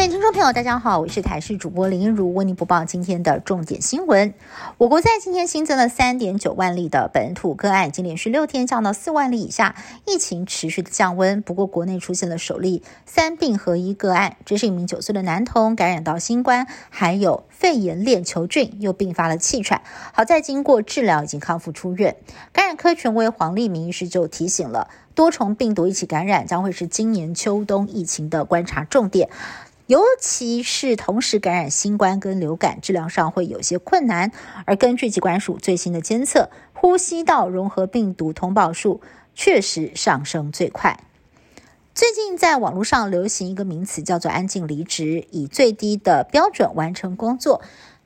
位听众朋友，大家好，我是台视主播林茵如，为您播报今天的重点新闻。我国在今天新增了三点九万例的本土个案，已经连续六天降到四万例以下，疫情持续的降温。不过，国内出现了首例三病合一个案，这是一名九岁的男童感染到新冠，还有肺炎链球菌，又并发了气喘。好在经过治疗，已经康复出院。感染科权威黄立明医师就提醒了，多重病毒一起感染将会是今年秋冬疫情的观察重点。尤其是同时感染新冠跟流感，治疗上会有些困难。而根据疾管署最新的监测，呼吸道融合病毒通报数确实上升最快。最近在网络上流行一个名词，叫做“安静离职”，以最低的标准完成工作。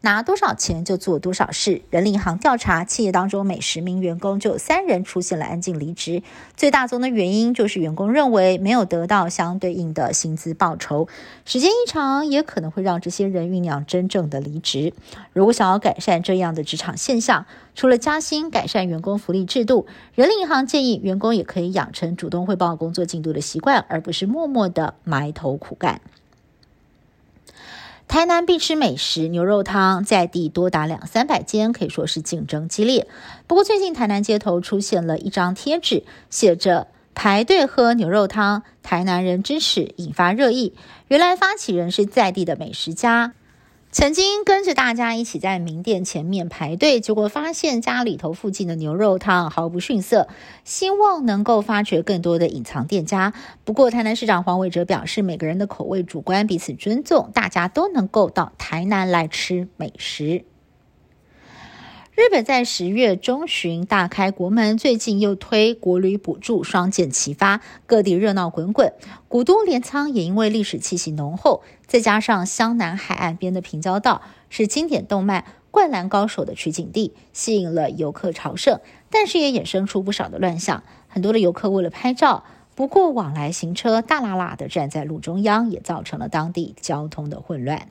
拿多少钱就做多少事。人力银行调查，企业当中每十名员工就有三人出现了安静离职。最大宗的原因就是员工认为没有得到相对应的薪资报酬。时间一长，也可能会让这些人酝酿真正的离职。如果想要改善这样的职场现象，除了加薪、改善员工福利制度，人力银行建议员工也可以养成主动汇报工作进度的习惯，而不是默默的埋头苦干。台南必吃美食牛肉汤，在地多达两三百间，可以说是竞争激烈。不过最近台南街头出现了一张贴纸，写着“排队喝牛肉汤，台南人支持”，引发热议。原来发起人是在地的美食家。曾经跟着大家一起在名店前面排队，结果发现家里头附近的牛肉汤毫不逊色，希望能够发掘更多的隐藏店家。不过，台南市长黄伟哲表示，每个人的口味主观，彼此尊重，大家都能够到台南来吃美食。日本在十月中旬大开国门，最近又推国旅补助，双剑齐发，各地热闹滚滚。古都镰仓也因为历史气息浓厚，再加上湘南海岸边的平交道是经典动漫《灌篮高手》的取景地，吸引了游客朝圣，但是也衍生出不少的乱象。很多的游客为了拍照，不顾往来行车大喇喇的站在路中央，也造成了当地交通的混乱。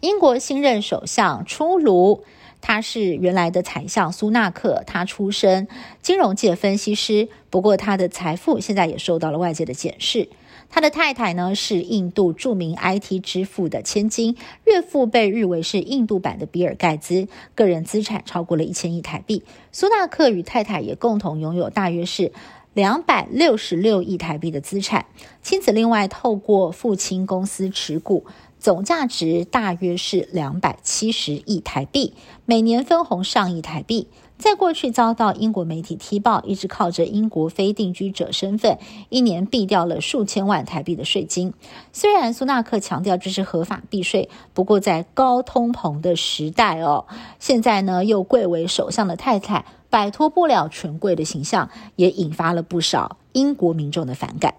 英国新任首相出炉。他是原来的财相苏纳克，他出身金融界分析师，不过他的财富现在也受到了外界的检视。他的太太呢是印度著名 IT 之父的千金，岳父被誉为是印度版的比尔盖茨，个人资产超过了一千亿台币。苏纳克与太太也共同拥有大约是两百六十六亿台币的资产，妻子另外透过父亲公司持股。总价值大约是两百七十亿台币，每年分红上亿台币。在过去遭到英国媒体踢爆，一直靠着英国非定居者身份，一年避掉了数千万台币的税金。虽然苏纳克强调这是合法避税，不过在高通膨的时代哦，现在呢又贵为首相的太太，摆脱不了权贵的形象，也引发了不少英国民众的反感。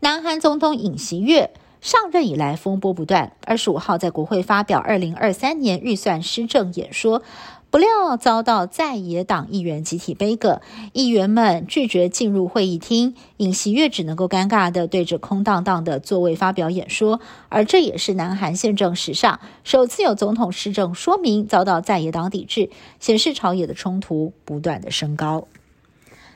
南韩总统尹锡悦。上任以来风波不断。二十五号在国会发表二零二三年预算施政演说，不料遭到在野党议员集体背戈，议员们拒绝进入会议厅，尹锡悦只能够尴尬的对着空荡荡的座位发表演说。而这也是南韩宪政史上首次有总统施政说明遭到在野党抵制，显示朝野的冲突不断的升高。